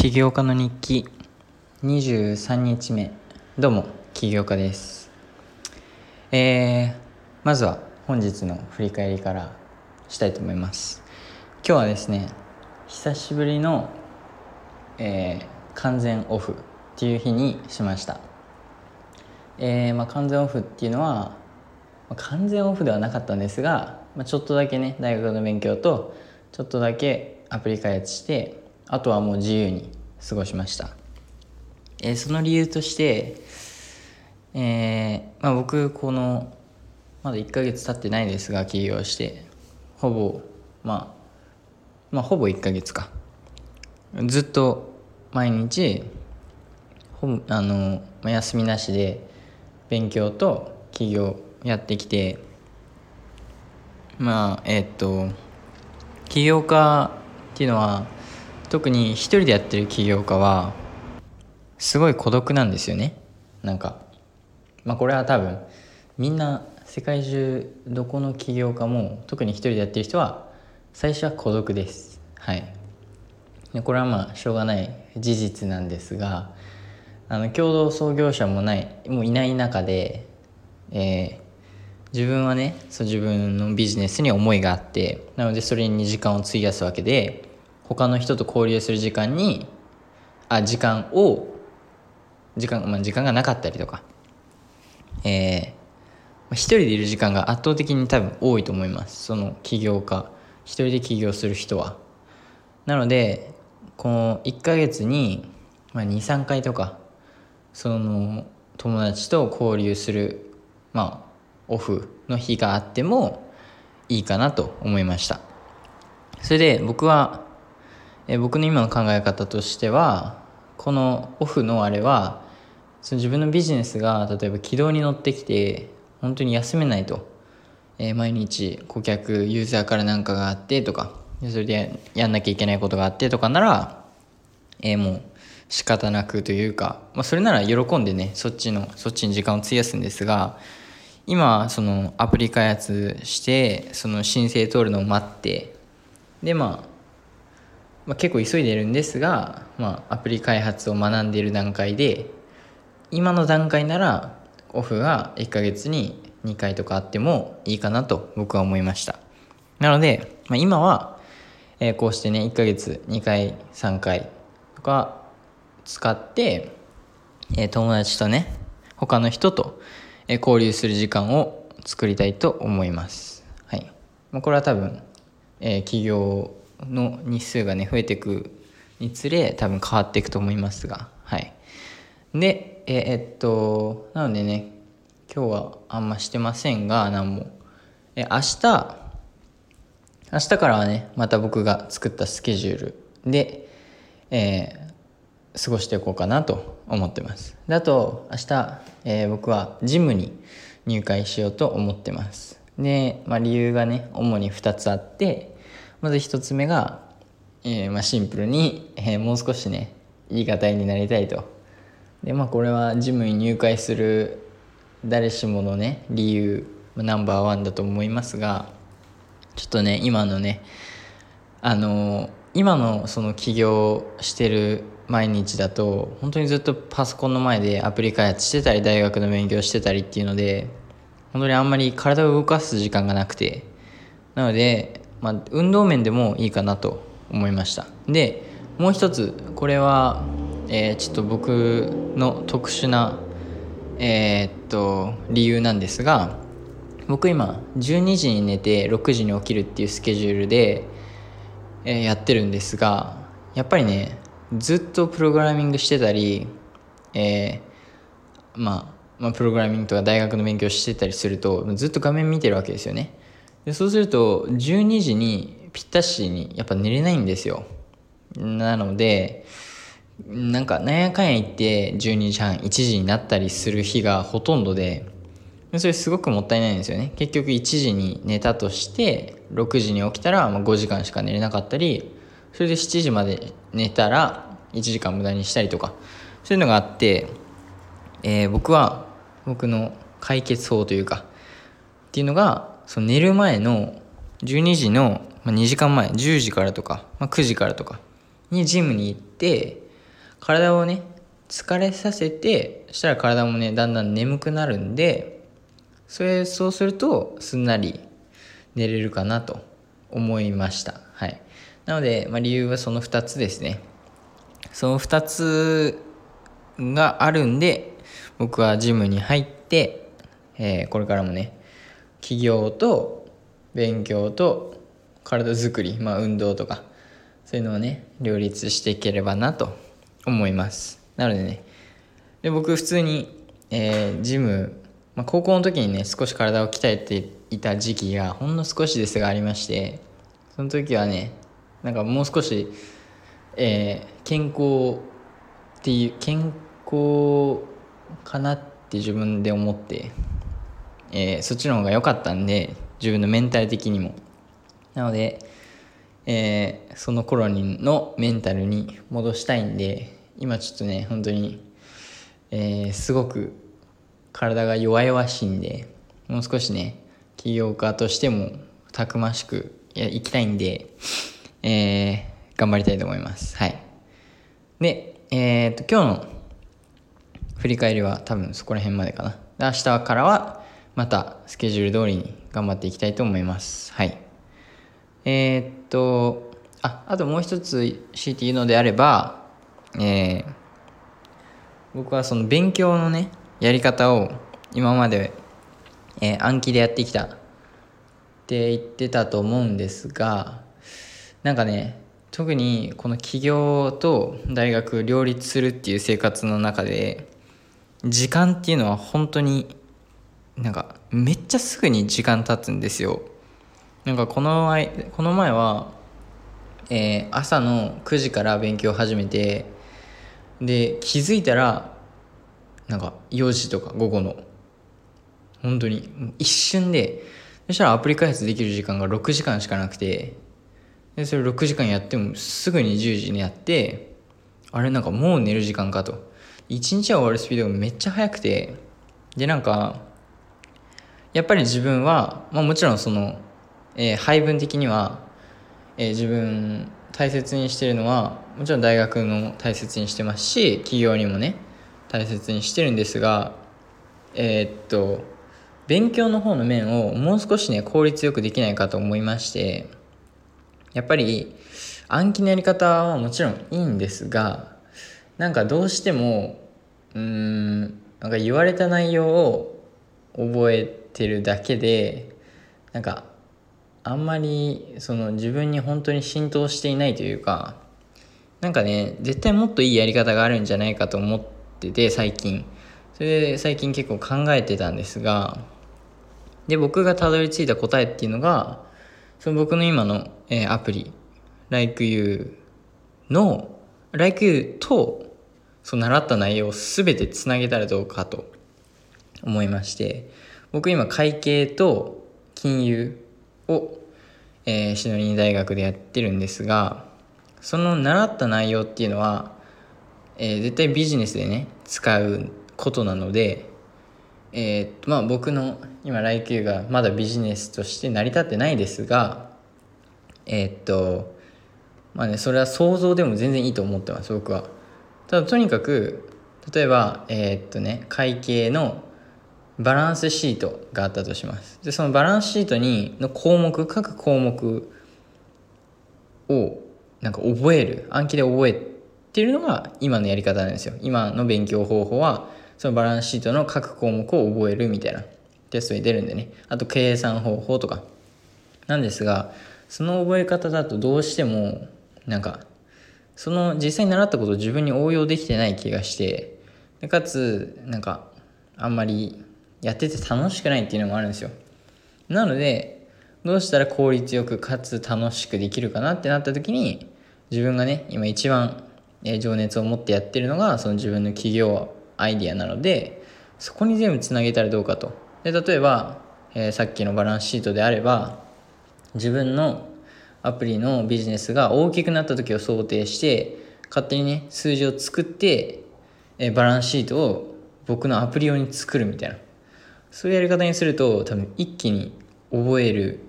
起業家の日記。23日目。どうも起業家です。えー、まずは本日の振り返りからしたいと思います。今日はですね久しぶりの、えー、完全オフっていう日にしました。えー、まあ、完全オフっていうのは、まあ、完全オフではなかったんですが、まあ、ちょっとだけね大学の勉強とちょっとだけアプリ開発してあとはもう自由に過ごしました、えー、その理由として、えーまあ、僕このまだ1ヶ月経ってないですが起業して。ほぼまあまあほぼ1ヶ月か。ずっと毎日ほあの、まあ、休みなしで勉強と起業やってきて。まあえっと起業家っていうのは特に一人でやってる起業家はすごい孤独なんですよね。なんかまあこれは多分みんな世界中どこの起業家も特に一人でやってる人は最初は孤独です。はい。でこれはまあしょうがない事実なんですがあの共同創業者もないもういない中で、えー、自分はねそう自分のビジネスに思いがあってなのでそれに時間を費やすわけで他の人と交流する時間にあ時間を時間,、まあ、時間がなかったりとか。えー、一人でいる時間が圧倒的に多分多いと思います。その起業家。一人で起業する人は。なのでこの1ヶ月に、まあ、23回とかその友達と交流するまあオフの日があってもいいかなと思いました。それで僕はえ僕の今の考え方としてはこのオフのあれはその自分のビジネスが例えば軌道に乗ってきて本当に休めないと、えー、毎日顧客ユーザーから何かがあってとか。それでやんなきゃいけないことがあってとかなら、えー、もう仕方なくというか、まあ、それなら喜んでねそっちのそっちに時間を費やすんですが今そのアプリ開発してその申請通るのを待ってでまあまあ、結構急いでるんですが、まあ、アプリ開発を学んでいる段階で今の段階ならオフが1ヶ月に2回とかあってもいいかなと僕は思いました。なので、まあ、今は、えー、こうしてね1ヶ月2回3回とか使って、えー、友達とね他の人と、えー、交流する時間を作りたいと思います。はい、まあ、これは多分、え、企業の日数がね増えていくにつれ多分変わっていくと思いますがはい。でええっとなのでね今日はあんましてませんが何も。え明日明日からはねまた僕が作ったスケジュールで、えー、過ごしていこうかなと思ってます。であと明日、えー、僕はジムに入会しようと思ってます。で、まあ、理由がね主に2つあってまず1つ目が、えー、まあ、シンプルに、えー、もう少しねいい方になりたいと。でまあこれはジムに入会する誰しものね理由ナンバーワンだと思いますがちょっとね今のねあの今のその起業してる毎日だと本当にずっとパソコンの前でアプリ開発してたり大学の勉強してたりっていうので本当にあんまり体を動かす時間がなくて。なのでまあ、運動面でもいいかなと思いました。でもう一つこれは、えー、ちょっと僕の特殊な、えー、っと理由なんですが僕今12時に寝て6時に起きるっていうスケジュールで、えー、やってるんですがやっぱりねずっとプログラミングしてたり、えー、まあまあ、プログラミングとか大学の勉強してたりするとずっと画面見てるわけですよね。でそうすると12時にぴったしにやっぱ寝れないんですよ。なのでなんかなんやかんや言って12時半1時になったりする日がほとんどでそれすごくもったいないんですよね。結局1時に寝たとして6時に起きたら5時間しか寝れなかったりそれで7時まで寝たら1時間無駄にしたりとかそういうのがあって、えー、僕は僕の解決法というかっていうのがその寝る前の12時の2時間前10時からとか、まあ、9時からとかにジムに行って体をね疲れさせてしたら体もねだんだん眠くなるんでそれそうするとすんなり寝れるかなと思いました。はい。なので、まあ、理由はその2つですね。その2つがあるんで僕はジムに入って、えー、これからもね起業と勉強と体づくり、まあ、運動とかそういうのをね両立していければなと思います。なのでねで僕普通に、えー、ジム、まあ、高校の時にね少し体を鍛えていた時期がほんの少しですがありましてその時はねなんかもう少し、えー、健康っていう健康かなって自分で思って、えー、そっちの方が良かったんで自分のメンタル的にも。なので、えー、その頃にのメンタルに戻したいんで今ちょっとね本当に、えー、すごく体が弱々しいんでもう少しね起業家としてもたくましくいきたいんで、え、頑張りたいと思います。はい。でえー、っと今日の振り返りは多分そこら辺までかな。明日からはまたスケジュール通りに頑張っていきたいと思います。はい。えー、っとああともう一つ強いて言うのであればえー、僕はその勉強のねやり方を今まで、えー、暗記でやってきたって言ってたと思うんですがなんかね特にこの起業と大学両立するっていう生活の中で時間っていうのは本当になんかめっちゃすぐに時間経つんですよ。なんかこの前この前は、えー、朝の9時から勉強始めてで気づいたらなんか4時とか午後の。本当に一瞬で。そしたらアプリ開発できる時間が6時間しかなくてでそれ6時間やってもすぐに10時にやってあれなんかもう寝る時間かと。1日は終わるスピードがめっちゃ速くて。でなんかやっぱり自分は、まあ、もちろんその、えー、配分的には、えー、自分大切にしてるのはもちろん大学の大切にしてますし企業にもね大切にしてるんですがえー、っと勉強の方の面をもう少しね効率よくできないかと思いましてやっぱり暗記のやり方はもちろんいいんですがなんかどうしてもうーんなんか言われた内容を覚えてるだけでなんかあんまりその自分に本当に浸透していないというかなんかね絶対もっといいやり方があるんじゃないかと思ってて最近。それで最近結構考えてたんですがで僕がたどり着いた答えっていうのがその僕の今の、えー、アプリ LikeU の LikeU とその習った内容を全てつなげたらどうかと思いまして僕今会計と金融を、えー、シドニー大学でやってるんですがその習った内容っていうのは、えー、絶対ビジネスでね使うことなのでえー、まあ僕の今来球がまだビジネスとして成り立ってないですがえー、っとまあねそれは想像でも全然いいと思ってます僕は。ただとにかく例えばえー、っとね会計のバランスシートがあったとします。でそのバランスシートにの項目各項目をなんか覚える暗記で覚えてるのが今のやり方なんですよ。今の勉強方法はそのバランスシートの各項目を覚えるみたいな。テストに出るんでね。あと計算方法とか。なんですがその覚え方だとどうしてもなんかその実際に習ったことを自分に応用できてない気がしてかつなんかあんまりやってて楽しくないっていうのもあるんですよ。なのでどうしたら効率よくかつ楽しくできるかなってなった時に自分がね今一番情熱を持ってやってるのがその自分の企業アイディアなのでそこに全部つなげたらどうかと。で例えば、えー、さっきのバランスシートであれば自分のアプリのビジネスが大きくなった時を想定して勝手にね数字を作って、えー、バランスシートを僕のアプリ用に作るみたいな。そういうやり方にすると多分一気に覚える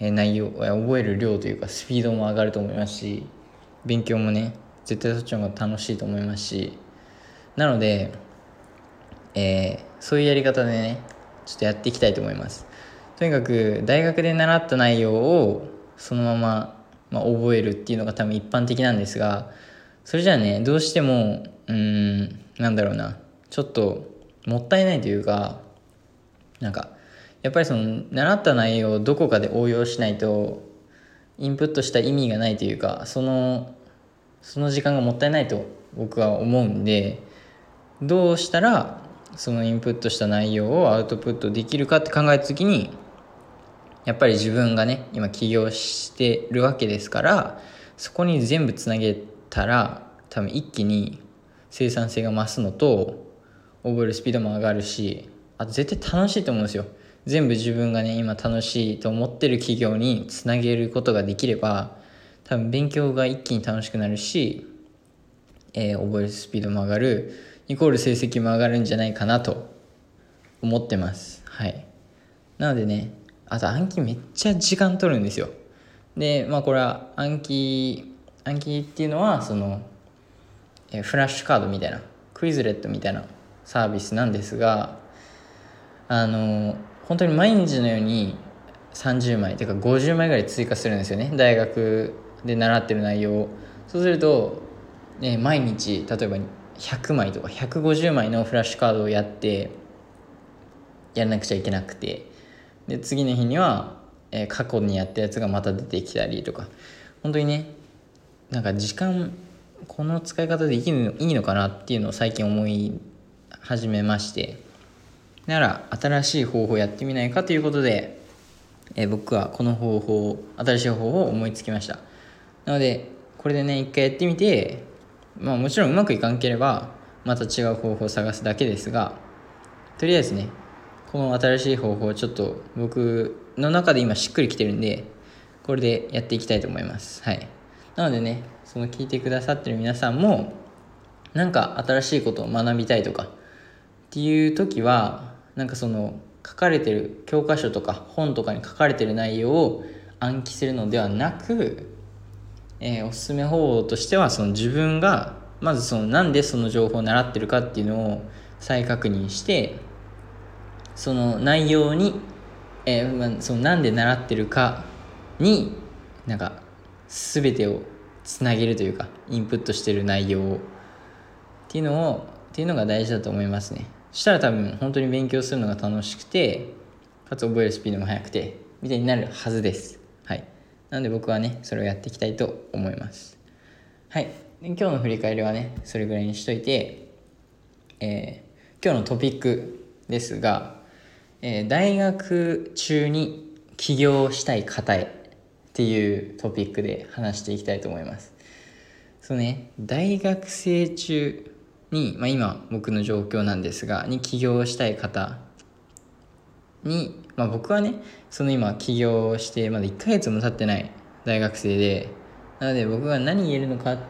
内容覚える量というかスピードも上がると思いますし勉強もね絶対そっちの方が楽しいと思いますしなので、えー、そういうやり方でねちょっとやっていきたいと思います。とにかく大学で習った内容をそのまま、まあ、覚えるっていうのが多分一般的なんですがそれじゃあねどうしてもうんなんだろうなちょっともったいないというかなんかやっぱりその習った内容をどこかで応用しないとインプットした意味がないというかそのその時間がもったいないと僕は思うんでどうしたらそのインプットした内容をアウトプットできるかって考えた時にやっぱり自分がね今起業してるわけですからそこに全部つなげたら多分一気に生産性が増すのと覚えるスピードも上がるしあ絶対楽しいと思うんですよ。全部自分がね今楽しいと思ってる企業につなげることができれば多分勉強が一気に楽しくなるし、えー、覚えるスピードも上がるイコール成績も上がるんじゃないかなと思ってます。はい。なのでねあと暗記めっちゃ時間取るんですよ。でまあこれは暗記暗記っていうのはその、え、フラッシュカードみたいなクイズレットみたいなサービスなんですがあの本当に毎日のように30枚ていうか50枚ぐらい追加するんですよね。大学で習ってる内容を。そうすると、ね、毎日例えば100枚とか150枚のフラッシュカードをやってやらなくちゃいけなくて。で次の日には、えー、過去にやったやつがまた出てきたりとか。本当にねなんか時間この使い方でいいのいいのかなっていうのを最近思い始めまして。なら新しい方法やってみないかということで、えー、僕はこの方法新しい方法を思いつきました。なのでこれでね一回やってみてまあもちろんうまくいかんければまた違う方法を探すだけですがとりあえずねこの新しい方法ちょっと僕の中で今しっくりきてるんでこれでやっていきたいと思います。はい。なのでねその聞いてくださってる皆さんもなんか新しいことを学びたいとかっていう時はなんかその書かれてる教科書とか本とかに書かれてる内容を暗記するのではなくえー、おすすめ方法としてはその自分がまずそのなんでその情報を習ってるかっていうのを再確認してその内容に、えーまあ、そのなんで習ってるかになんか全てをつなげるというかインプットしてる内容をっていうのをっていうのが大事だと思いますね。したら多分本当に勉強するのが楽しくてかつ覚えるスピードも速くてみたいになるはずです。はい。なので僕はねそれをやっていきたいと思います。はい。今日の振り返りはねそれぐらいにしといて、えー、今日のトピックですが、えー、大学中に起業したい方へっていうトピックで話していきたいと思います。そうね。大学生中に、まあ、今僕の状況なんですがに起業したい方にまあ、僕はねその今起業してまだ1ヶ月も経ってない大学生でなので僕が何言えるのかって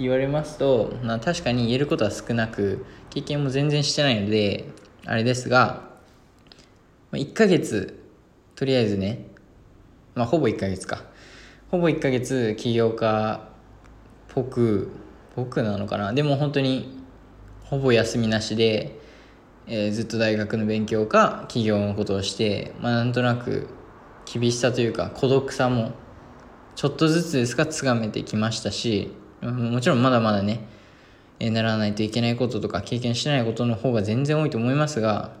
言われますと、まあ、確かに言えることは少なく経験も全然してないのであれですが、まあ、1ヶ月とりあえずねまあほぼ1ヶ月か。ほぼ1ヶ月起業家っぽく僕なのかな。でも本当にほぼ休みなしでえー、ずっと大学の勉強か企業のことをして、まあ、なんとなく厳しさというか孤独さもちょっとずつですがつがめてきましたしもちろんまだまだね、え、ならないといけないこととか経験してないことの方が全然多いと思いますが、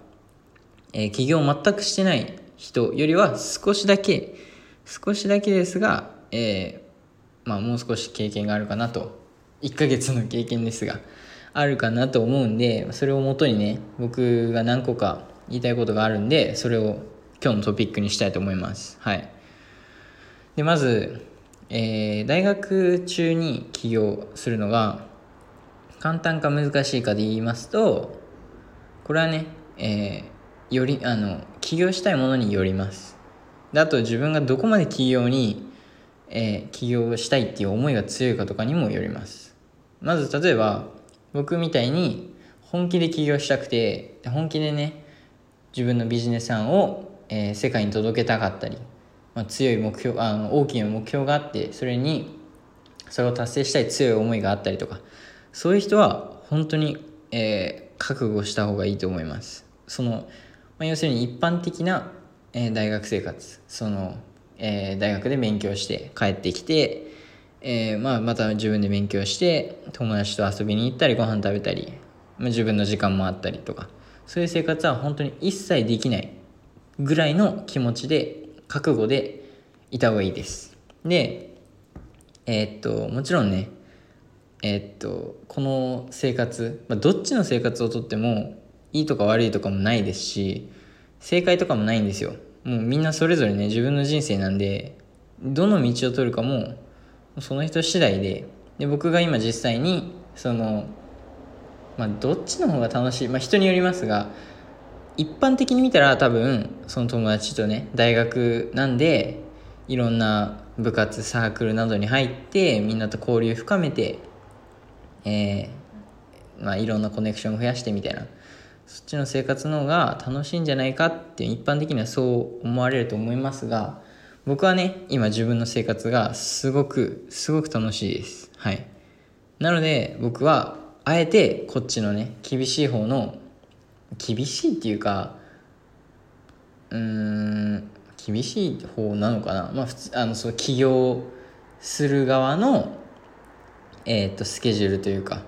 えー、起業全くしてない人よりは少しだけ少しだけですが、えー、まあ、もう少し経験があるかなと。1ヶ月の経験ですが。あるかなと思うんでそれをもとにね僕が何個か言いたいことがあるんでそれを今日のトピックにしたいと思います。はい。でまず、えー、大学中に起業するのが簡単か難しいかで言いますとこれはね、えー、よりあの起業したいものによります。であと自分がどこまで起業に、えー、起業したいっていう思いが強いかとかにもよります。まず例えば僕みたいに本気で起業したくて本気でね自分のビジネス案を、えー、世界に届けたかったり、まあ、強い目標あの大きな目標があってそれにそれを達成したい強い思いがあったりとかそういう人は本当に、えー、覚悟した方がいいと思います。その、まあ、要するに一般的な、えー、大学生活その、えー、大学で勉強して帰ってきて、えまあ、また自分で勉強して友達と遊びに行ったりご飯食べたり、まあ、自分の時間もあったりとかそういう生活は本当に一切できないぐらいの気持ちで覚悟でいた方がいいです。でえー、っともちろんねえー、っとこの生活、まあ、どっちの生活をとってもいいとか悪いとかもないですし正解とかもないんですよ。もうみんなそれぞれね自分の人生なんでどの道を取るかもその人次第でで僕が今実際にそのまあどっちの方が楽しいまあ人によりますが一般的に見たら多分その友達とね大学なんでいろんな部活サークルなどに入ってみんなと交流深めて、えー、まあ、いろんなコネクションを増やしてみたいなそっちの生活の方が楽しいんじゃないかって一般的にはそう思われると思いますが僕はね今自分の生活がすごくすごく楽しいです。はい。なので僕はあえてこっちのね厳しい方の厳しいっていうかうーん厳しい方なのかな、まあ、普通あのそう起業する側の、えー、っとスケジュールというか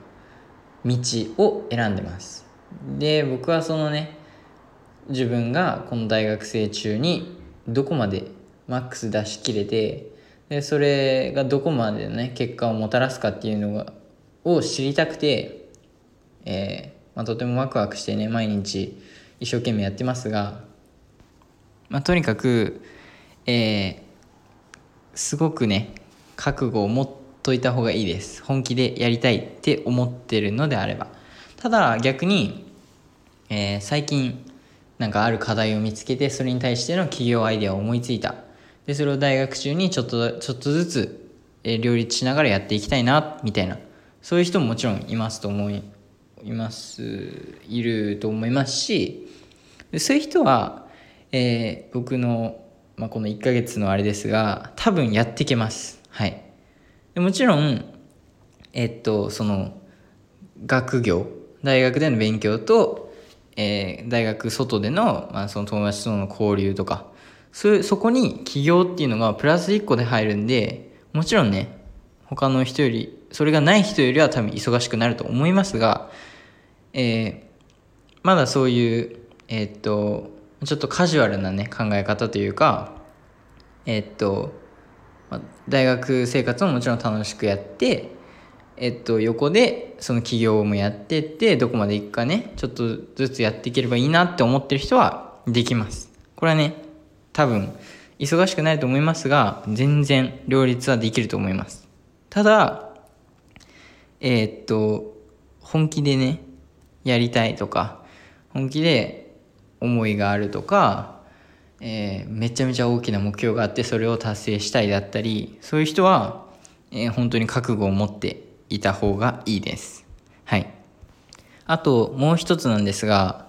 道を選んでます。で僕はそのね自分がこの大学生中にどこまでマックス出し切れてでそれがどこまでね結果をもたらすかっていうのがを知りたくて、えーまあ、とてもワクワクしてね毎日一生懸命やってますがまあ、とにかく、えー、すごくね覚悟を持っといた方がいいです。本気でやりたいって思ってるのであれば。ただ逆に、えー、最近なんかある課題を見つけてそれに対しての企業アイデアを思いついた。でそれを大学中にちょっとちょっとずつ、え、両立しながらやっていきたいなみたいな。そういう人ももちろんいますと思いいますいると思いますしそういう人はえー、僕の、まあ、この1ヶ月のあれですが多分やっていけます。はい。でもちろんえ、っとその学業大学での勉強と、えー、大学外での,、まあその友達との交流とかそそこに起業っていうのがプラス1個で入るんでもちろんね他の人よりそれがない人よりは多分忙しくなると思いますが、えー、まだそういうえー、っとちょっとカジュアルなね考え方というかえっと大学生活ももちろん楽しくやってえっと横でその企業もやってってどこまでいくかねちょっとずつやっていければいいなって思ってる人はできます。これはね多分忙しくないと思いますが全然両立はできると思います。ただえー、っと本気でねやりたいとか本気で思いがあるとか、えー、めちゃめちゃ大きな目標があってそれを達成したいだったりそういう人は、えー、本当に覚悟を持っていた方がいいです。はい。あともう一つなんですが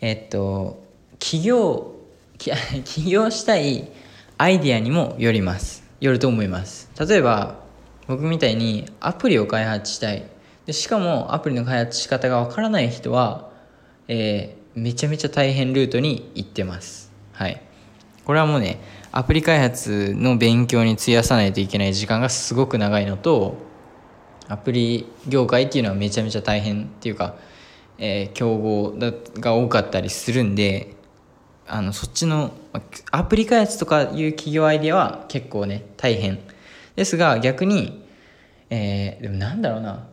えっと起業起業したいアイデアにもよります。よると思います。例えば僕みたいにアプリを開発したい。でしかもアプリの開発仕方がわからない人は、えー、めちゃめちゃ大変ルートに行ってます。はい。これはもうねアプリ開発の勉強に費やさないといけない時間がすごく長いのとアプリ業界っていうのはめちゃめちゃ大変っていうか、えー、競合が多かったりするんであのそっちのアプリ開発とかいう企業アイデアは結構ね大変。ですが逆に、えー、でもなんだろうな。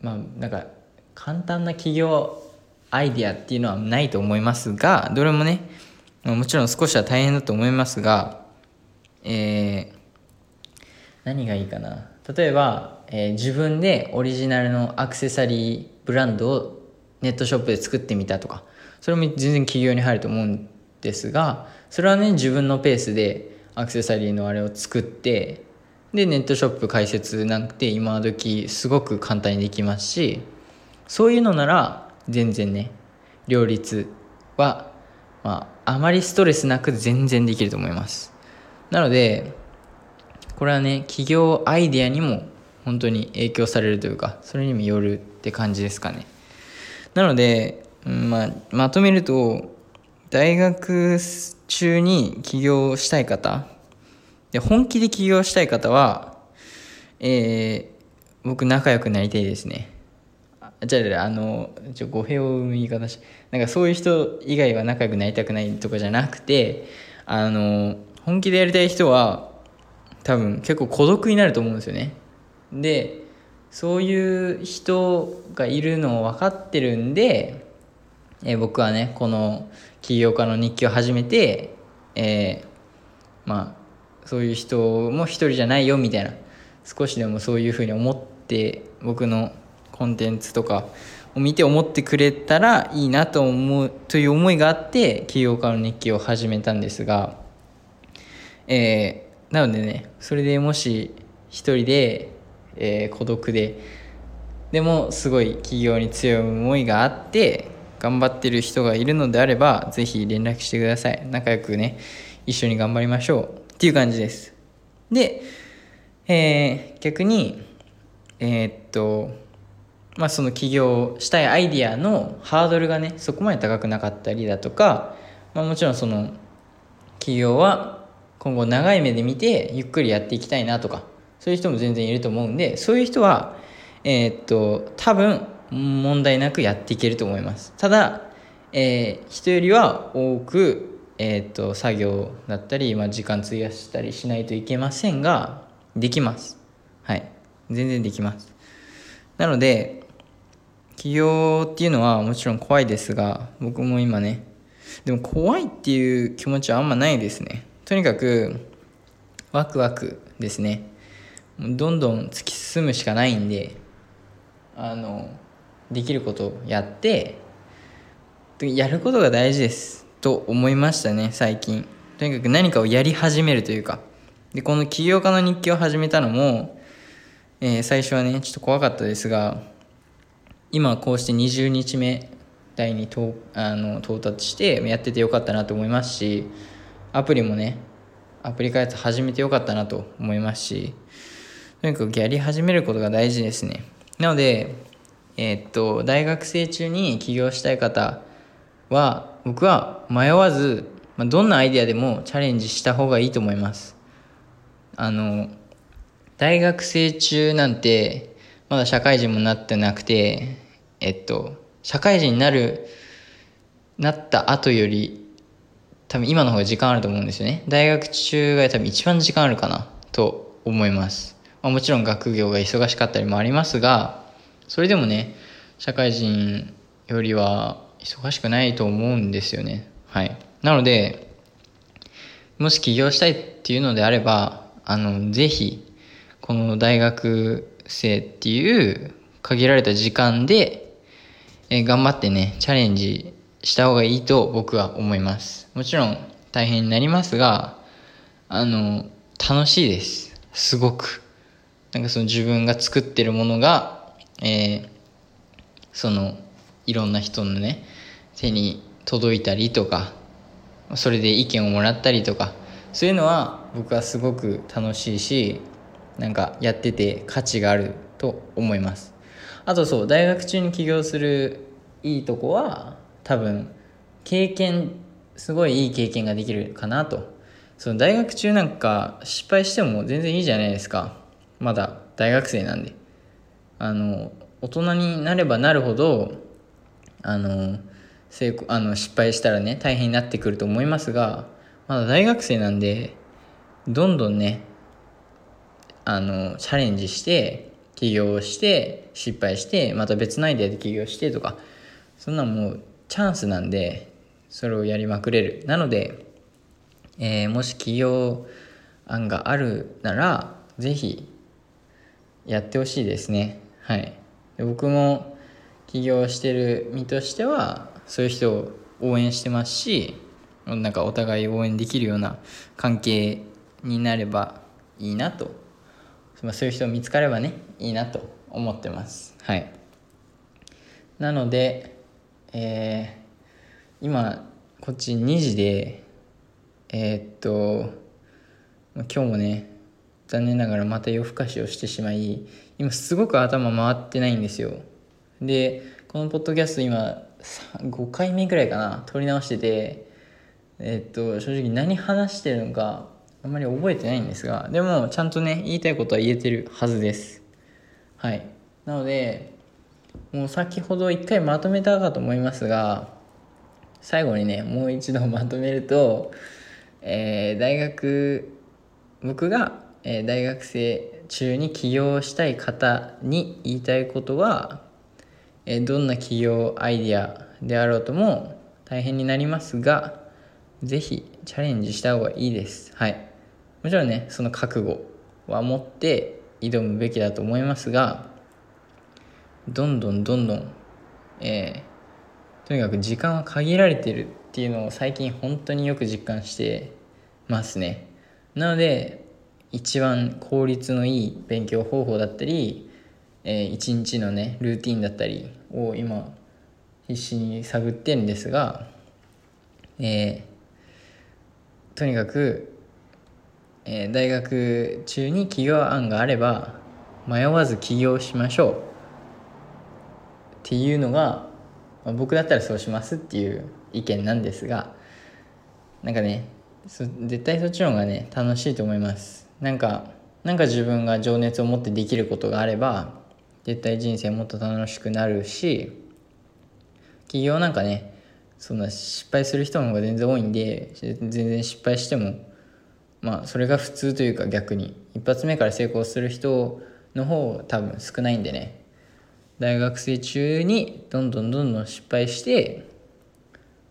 まあなんか簡単な企業アイデアっていうのはないと思いますがどれもねもちろん少しは大変だと思いますが、えー、何がいいかな。例えば、えー、自分でオリジナルのアクセサリーブランドをネットショップで作ってみたとかそれも全然企業に入ると思うんですがそれはね自分のペースでアクセサリーのあれを作ってでネットショップ開設なくて今時すごく簡単にできますしそういうのなら全然ね両立は、まあ、あまりストレスなく全然できると思います。なのでこれはね企業アイデアにも本当に影響されるというかそれにもよるって感じですかね。なので、まあ、まとめると大学中に起業したい方で本気で起業したい方は、えー、僕仲良くなりたいですね。じゃああのちょ語弊を生む言い方しなんかそういう人以外は仲良くなりたくないとかじゃなくてあの本気でやりたい人は多分結構孤独になると思うんですよね。でそういう人がいるのを分かってるんで、えー、僕はねこの起業家の日記を始めて、えー、まあそういう人も一人じゃないよみたいな。少しでもそういうふうに思って僕のコンテンツとかを見て思ってくれたらいいなと思うという思いがあって起業家の日記を始めたんですが、えー、なのでねそれでもし一人で、えー、孤独ででもすごい起業に強い思いがあって頑張ってる人がいるのであれば是非連絡してください。仲良くね一緒に頑張りましょうっていう感じです。で、えー、逆にえー、っとまあ、その起業したいアイディアのハードルがねそこまで高くなかったりだとか、まあ、もちろんその起業は今後長い目で見てゆっくりやっていきたいなとかそういう人も全然いると思うんでそういう人はえー、っと多分問題なくやっていけると思います。ただ、えー、人よりは多く、えー、っと作業だったり、まあ、時間費やしたりしないといけませんができます。はい。全然できます。なので起業っていうのはもちろん怖いですが僕も今ねでも怖いっていう気持ちはあんまないですね。とにかくワクワクですね。どんどん突き進むしかないんであのできることをやってやることが大事です。と思いましたね最近。とにかく何かをやり始めるというか。でこの起業家の日記を始めたのも、えー、最初はねちょっと怖かったですが今こうして20日目台にとあの到達してやっててよかったなと思いますしアプリもねアプリ開発始めてよかったなと思いますしとにかくやり始めることが大事ですね。なのでえー、っと大学生中に起業したい方は僕は迷わず、まあ、どんなアイデアでもチャレンジした方がいいと思いますあの大学生中なんてまだ社会人もなってなくてえっと、社会人になる、なった後より、多分今の方が時間あると思うんですよね。大学中が多分一番時間あるかなと思います。まあ、もちろん学業が忙しかったりもありますが、それでもね、社会人よりは忙しくないと思うんですよね。はい。なので、もし起業したいっていうのであれば、あの、ぜひ、この大学生っていう限られた時間でえ、頑張ってね、チャレンジした方がいいと僕は思います。もちろん大変になりますが、あの、楽しいです。すごく。なんかその自分が作ってるものが、えー、その、いろんな人のね、手に届いたりとか、それで意見をもらったりとか、そういうのは僕はすごく楽しいし、なんかやってて価値があると思います。あとそう大学中に起業するいいとこは多分経験すごいいい経験ができるかなと。その大学中なんか失敗しても全然いいじゃないですか。まだ大学生なんで。あの大人になればなるほどあの成功あの失敗したらね大変になってくると思いますがまだ大学生なんでどんどんねあのチャレンジして起業して失敗してまた別のアイデアで起業してとかそんなんもうチャンスなんでそれをやりまくれる。なので、えー、もし起業案があるなら是非やってほしいですね。はい。僕も起業してる身としてはそういう人を応援してますしなんかお互い応援できるような関係になればいいなと。そういう人見つかればねいいなと思ってます。はい。なのでえー、今こっち2時でえー、っと今日もね残念ながらまた夜更かしをしてしまい今すごく頭回ってないんですよ。でこのポッドキャスト今5回目ぐらいかな撮り直しててえっと正直何話してるのかあんまり覚えてないんですがでもちゃんとね言いたいことは言えてるはずです。はい。なのでもう先ほど一回まとめたかと思いますが最後にねもう一度まとめると、えー、大学僕が、えー、大学生中に起業したい方に言いたいことは、えー、どんな起業アイディアであろうとも大変になりますが是非チャレンジした方がいいです。はい。もちろんねその覚悟は持って挑むべきだと思いますがどんどんどんどん、えー、とにかく時間は限られてるっていうのを最近本当によく実感してますね。なので一番効率のいい勉強方法だったり、えー、一日のねルーティンだったりを今必死に探ってるんですが、えー、とにかく、えー、大学中に起業案があれば迷わず起業しましょう。っていうのが、まあ、僕だったらそうしますっていう意見なんですがなんかね絶対そっちの方がね楽しいと思います。なんかなんか自分が情熱を持ってできることがあれば絶対人生もっと楽しくなるし起業なんかねそんな失敗する人の方が全然多いんで全然失敗してもまあそれが普通というか逆に一発目から成功する人の方多分少ないんでね。大学生中にどんどんどんどん失敗して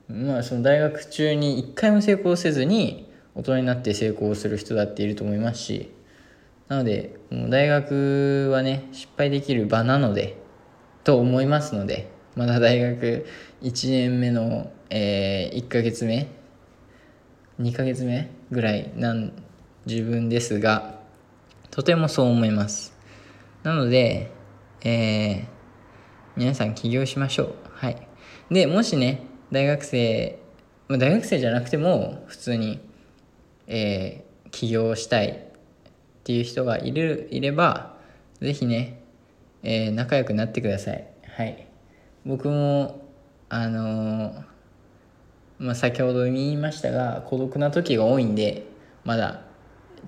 まあその大学中に一回も成功せずに大人になって成功する人だっていると思いますしなので大学はね失敗できる場なのでと思いますのでまだ大学1年目の、えー、1ヶ月目2ヶ月目ぐらいなん自分ですがとてもそう思いますなのでえー、皆さん起業しましょう。はい。で、もしね、大学生、大学生じゃなくても、普通に、えー、起業したいっていう人がいる、いれば、ぜひね、えー、仲良くなってください。はい。僕も、あのー、まあ、先ほど言いましたが、孤独な時が多いんで、まだ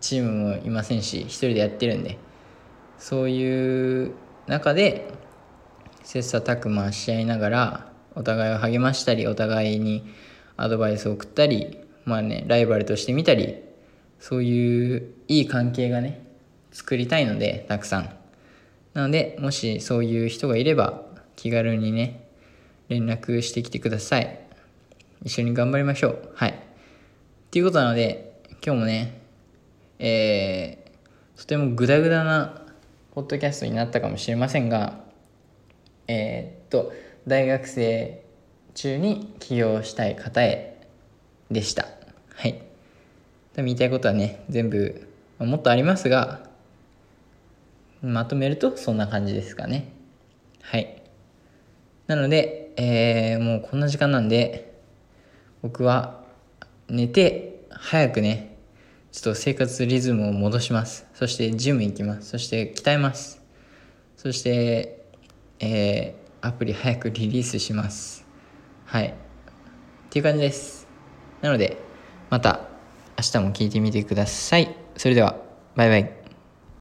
チームもいませんし、一人でやってるんで、そういう中で切磋琢磨し合いながらお互いを励ましたりお互いにアドバイスを送ったりまあねライバルとして見たりそういういい関係がね作りたいのでたくさん。なのでもしそういう人がいれば気軽にね連絡してきてください。一緒に頑張りましょう。はい。っていうことなので今日もねえー、とてもグダグダなポッドキャストになったかもしれませんがえー、っと大学生中に起業したい方へでしたはい多分言いたいことはね全部もっとありますがまとめるとそんな感じですかねはいなので、えー、もうこんな時間なんで僕は寝て早くねちょっと生活リズムを戻します。そしてジム行きます。そして鍛えます。そして、えー、アプリ早くリリースします。はい。っていう感じです。なので、また明日も聞いてみてください。それでは、バイバイ。